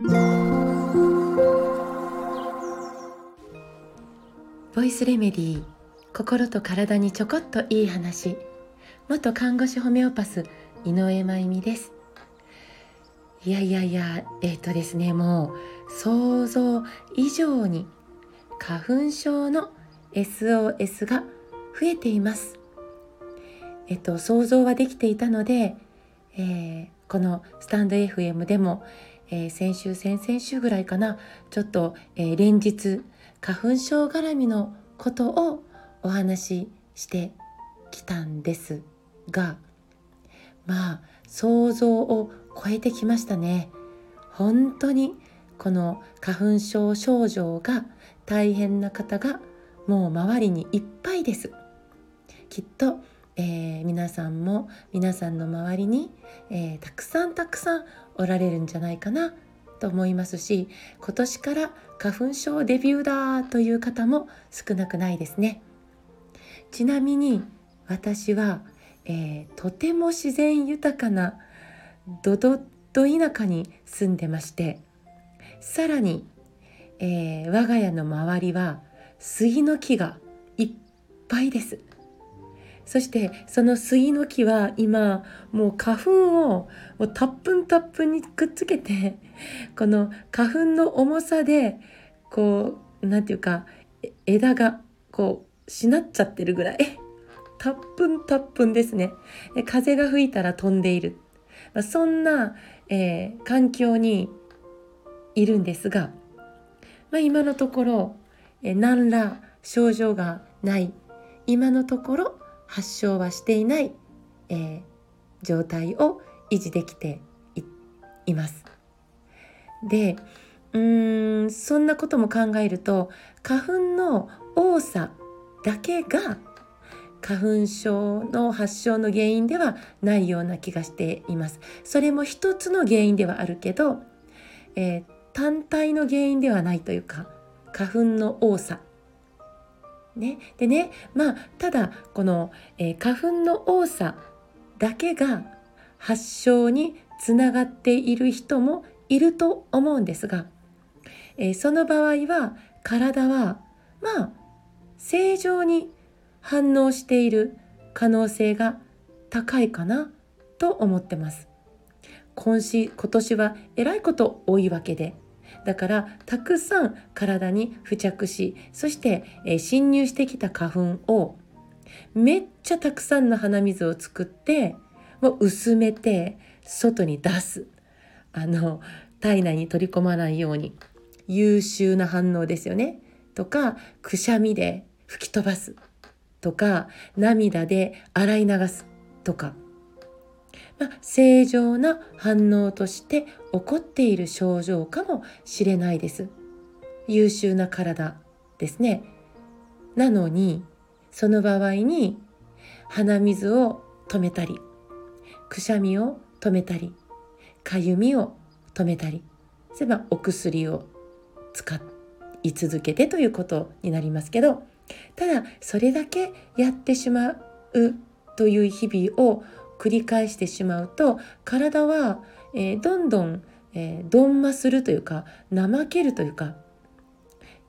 ボイスレメディー心と体にちょこっといい話。元看護師ホメオパス井上真由美です。いやいやいやえっ、ー、とですねもう想像以上に花粉症の SOS が増えています。えっと想像はできていたので、えー、このスタンド FM でも、えー、先週先々週ぐらいかな。ちょっと、えー、連日花粉症絡みのことをお話ししてきたんですがまあ想像を超えてきましたね。本当にこの花粉症症状が大変な方がもう周りにいっぱいです。きっと、えー、皆さんも皆さんの周りに、えー、たくさんたくさんおられるんじゃないかなと思いますし今年から花粉症デビューだという方も少なくないですね。ちなみに私は、えー、とても自然豊かなドドッド田舎に住んでましてさらに、えー、我が家の周りは杉の木がいっぱいです。そしてその杉の木は今もう花粉をもうたっぷんたっぷんにくっつけて この花粉の重さでこう何て言うか枝がこうしなっちゃってるぐらい。たっぷんたっぷんですね。風が吹いたら飛んでいる。そんな、えー、環境にいるんですが、まあ、今のところ、えー、何ら症状がない。今のところ発症はしていない、えー、状態を維持できています。でうーんそんなことも考えると花粉の多さだけが花粉症の発症の原因ではないような気がしています。それも一つの原因ではあるけど、えー、単体の原因ではないというか花粉の多さね、でねまあただこの、えー、花粉の多さだけが発症につながっている人もいると思うんですが、えー、その場合は体はまあ正常に反応している可能性が高いかなと思ってます。今し今年はえらいこと多いわけでだからたくさん体に付着しそして、えー、侵入してきた花粉をめっちゃたくさんの鼻水を作ってもう薄めて外に出す。あの体内に取り込まないように。優秀な反応ですよね。とかくしゃみで吹き飛ばす。とか涙で洗い流す。とか。まあ、正常な反応として起こっている症状かもしれないです。優秀な体ですね。なのにその場合に鼻水を止めたりくしゃみを止めたりかゆみを止めたりすればお薬を使い続けてということになりますけどただそれだけやってしまうという日々を繰り返してしまうと体は、えー、どんどん、えー、鈍麻するというか怠けるというか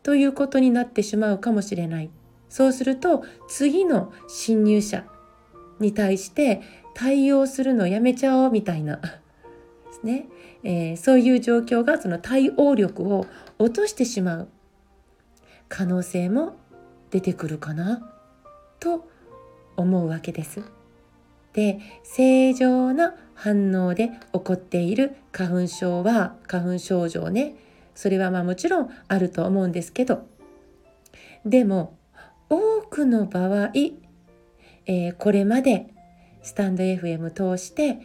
ということになってしまうかもしれないそうすると次の侵入者に対して対応するのをやめちゃおうみたいなですね、えー、そういう状況がその対応力を落としてしまう可能性も出てくるかなと思うわけです。で正常な反応で起こっている花粉症は花粉症状ね。それはまあもちろんあると思うんですけど。でも多くの場合、えー、これまでスタンド FM 通して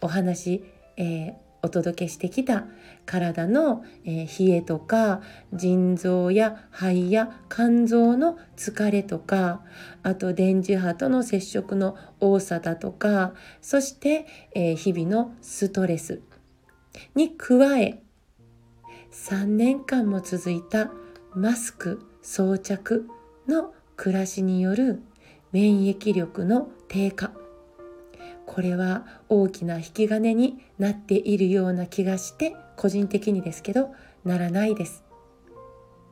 お話、えー、お届けしてきた体の、え、冷えとか腎臓や肺や肝臓の疲れとかあと電磁波との接触の多さだとかそして、え、日々のストレスに加え3年間も続いたマスク装着の暮らしによる免疫力の低下。これは大きな引き金になっているような気がして個人的にですけどならないです。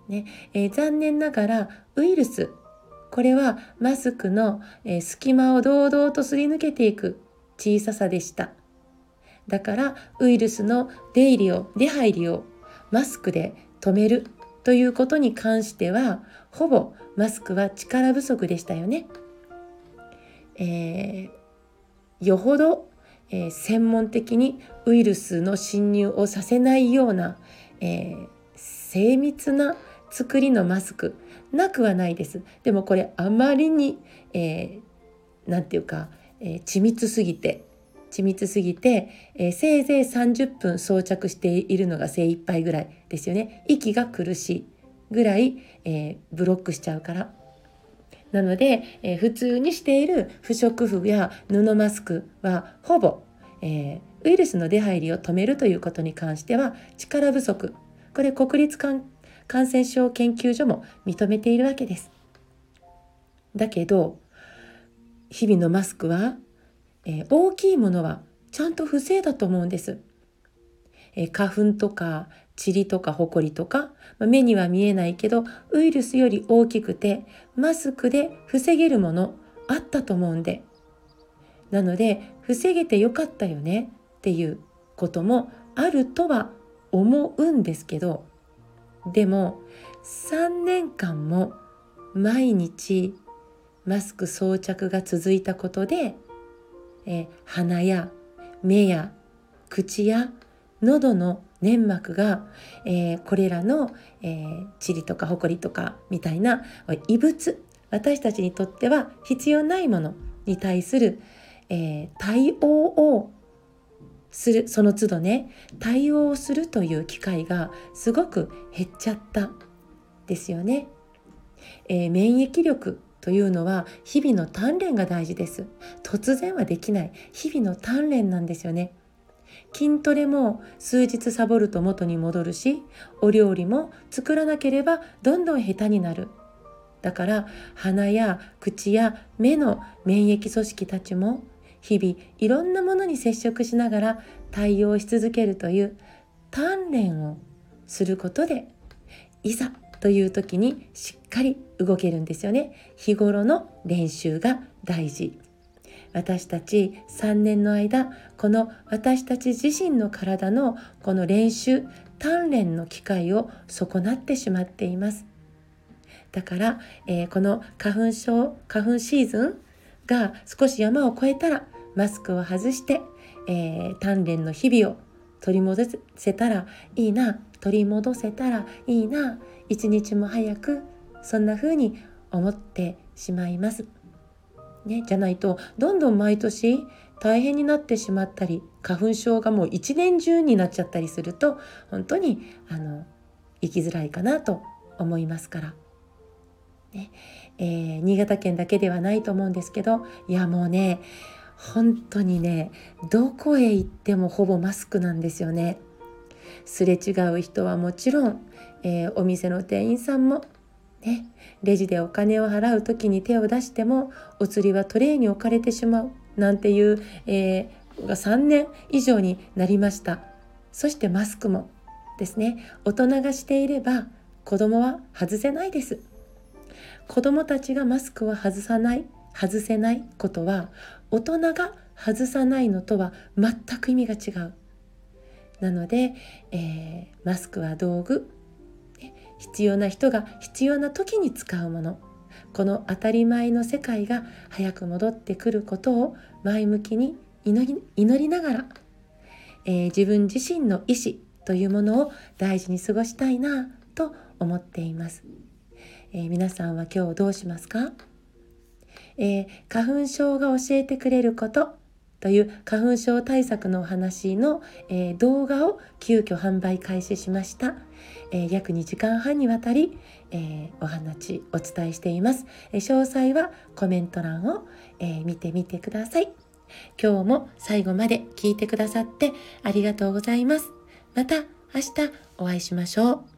ねえー、残念ながらウイルスこれはマスクの、えー、隙間を堂々とすり抜けていく小ささでした。だからウイルスの出入りを出入りをマスクで止めるということに関してはほぼマスクは力不足でしたよね。えー、よほど、えー、専門的にウイルスの侵入をさせないような、えー、精密な作りのマスクなくはないです。でもこれあまりに何、えー、て言うか、え緻密すぎて緻密すぎて、えー、せいぜい30分装着しているのが精一杯ぐらいですよね息が苦しいぐらい、えー、ブロックしちゃうからなので、えー、普通にしている不織布や布マスクはほぼ、えウイルスの出入りを止めるということに関しては力不足これ国立感染症研究所も認めているわけです。だけど日々のマスクはえー、大きいものはちゃんと不正だと思うんです。え、花粉とか塵とかホコリとか、目には見えないけどウイルスより大きくてマスクで防げるものあったと思うんで。なので防げてよかったよねっていうこともあるとは思うんですけど。でも3年間も毎日マスク装着が続いたことでえ鼻や目や口や喉の粘膜が、えー、これらの、えー、塵とかホコリとかみたいな異物私たちにとっては必要ないものに対する、えー、対応をするその都度ね対応するという機会がすごく減っちゃったですよね。えー、免疫力というのは日々の鍛錬が大事です。突然はできない。日々の鍛錬なんですよね。筋トレも数日サボると元に戻るしお料理も作らなければどんどん下手になる。だから鼻や口や目の免疫組織たちも日々いろんなものに接触しながら対応し続けるという鍛錬をすることでいざという時にしっかり動けるんですよね。日頃の練習が大事。私たち3年の間この私たち自身の体のこの練習鍛錬の機会を損なってしまっていますだから、えー、この花粉症花粉シーズンが少し山を越えたらマスクを外して、えー、鍛錬の日々を取り戻せたらいいな取り戻せたらいいな一日も早くそんな風に思ってしまいます。ね、じゃないとどんどん毎年大変になってしまったり花粉症がもう一年中になっちゃったりすると本当にあの生きづらいかなと思いますから。ねえー、新潟県だけではないと思うんですけどいやもうね本当にねどこへ行ってもほぼマスクなんですよね。すれ違う人はもちろん、えー、お店の店員さんもね。レジでお金を払う時に手を出してもお釣りはトレーに置かれてしまうなんていう、えー、が3年以上になりました。そしてマスクもですね。大人がしていれば子供は外せないです。子供たちがマスクを外さない外せないことは大人が外さないのとは全く意味が違う。なので、えー、マスクは道具必要な人が必要な時に使うもの。この当たり前の世界が早く戻ってくることを前向きに祈り祈りながら、えー、自分自身の意思というものを大事に過ごしたいなと思っています、えー、皆さんは今日どうしますか、えー、花粉症が教えてくれることという花粉症対策のお話の、え、動画を急遽販売開始しました、えー、約2時間半にわたり、えー、お話お伝えしています、え詳細はコメント欄を、え見てみてください。今日も最後まで聞いてくださってありがとうございます。また明日お会いしましょう。